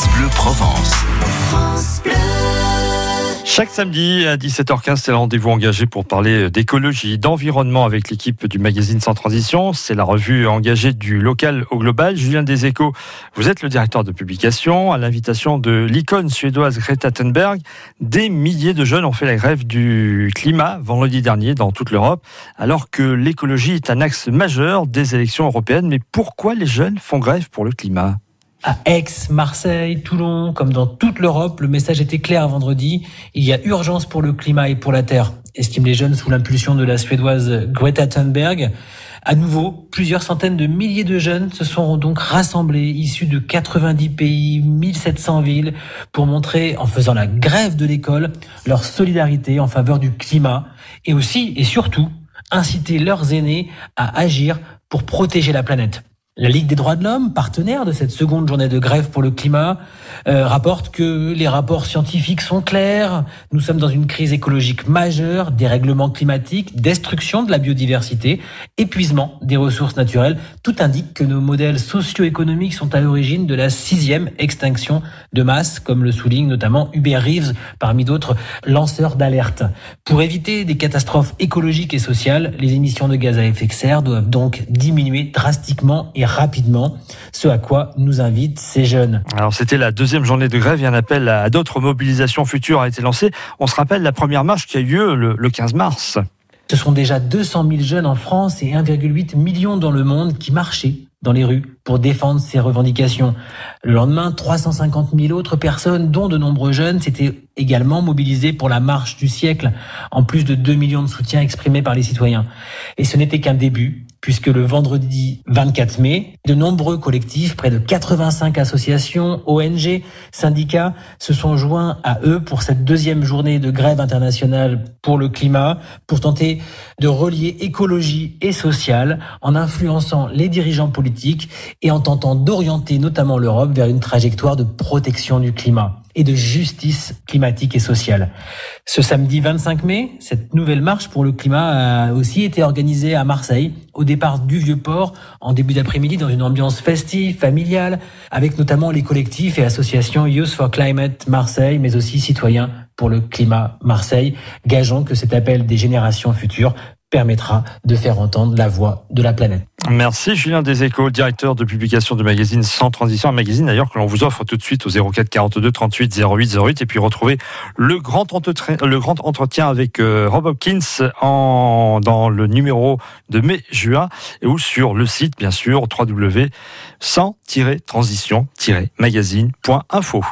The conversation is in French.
France Bleu Provence. Chaque samedi à 17h15, c'est le rendez-vous engagé pour parler d'écologie, d'environnement avec l'équipe du magazine Sans Transition. C'est la revue engagée du local au global. Julien Deséco, vous êtes le directeur de publication. À l'invitation de l'icône suédoise Greta Thunberg, des milliers de jeunes ont fait la grève du climat vendredi dernier dans toute l'Europe, alors que l'écologie est un axe majeur des élections européennes. Mais pourquoi les jeunes font grève pour le climat? À Aix, Marseille, Toulon, comme dans toute l'Europe, le message était clair vendredi. Il y a urgence pour le climat et pour la Terre, estiment les jeunes sous l'impulsion de la Suédoise Greta Thunberg. À nouveau, plusieurs centaines de milliers de jeunes se sont donc rassemblés, issus de 90 pays, 1700 villes, pour montrer, en faisant la grève de l'école, leur solidarité en faveur du climat et aussi et surtout inciter leurs aînés à agir pour protéger la planète. La Ligue des droits de l'homme, partenaire de cette seconde journée de grève pour le climat, euh, rapporte que les rapports scientifiques sont clairs. Nous sommes dans une crise écologique majeure, dérèglement climatique, destruction de la biodiversité, épuisement des ressources naturelles. Tout indique que nos modèles socio-économiques sont à l'origine de la sixième extinction de masse, comme le souligne notamment Hubert Reeves, parmi d'autres lanceurs d'alerte. Pour éviter des catastrophes écologiques et sociales, les émissions de gaz à effet de serre doivent donc diminuer drastiquement rapidement, ce à quoi nous invitent ces jeunes. Alors c'était la deuxième journée de grève et un appel à d'autres mobilisations futures a été lancé. On se rappelle la première marche qui a eu lieu le 15 mars. Ce sont déjà 200 000 jeunes en France et 1,8 million dans le monde qui marchaient dans les rues pour défendre ces revendications. Le lendemain, 350 000 autres personnes, dont de nombreux jeunes, s'étaient également mobilisées pour la marche du siècle, en plus de 2 millions de soutiens exprimés par les citoyens. Et ce n'était qu'un début puisque le vendredi 24 mai, de nombreux collectifs, près de 85 associations, ONG, syndicats, se sont joints à eux pour cette deuxième journée de grève internationale pour le climat, pour tenter de relier écologie et sociale en influençant les dirigeants politiques et en tentant d'orienter notamment l'Europe vers une trajectoire de protection du climat et de justice climatique et sociale. Ce samedi 25 mai, cette nouvelle marche pour le climat a aussi été organisée à Marseille, au départ du Vieux-Port, en début d'après-midi, dans une ambiance festive, familiale, avec notamment les collectifs et associations Youth for Climate Marseille, mais aussi citoyens pour le climat Marseille, gageant que cet appel des générations futures permettra de faire entendre la voix de la planète. Merci Julien Deséco, directeur de publication du magazine Sans Transition, un magazine d'ailleurs que l'on vous offre tout de suite au 04 42 38 08 08 et puis retrouver le grand entretien, le grand entretien avec euh, Rob Hopkins en, dans le numéro de mai-juin ou sur le site bien sûr www.sans-transition-magazine.info.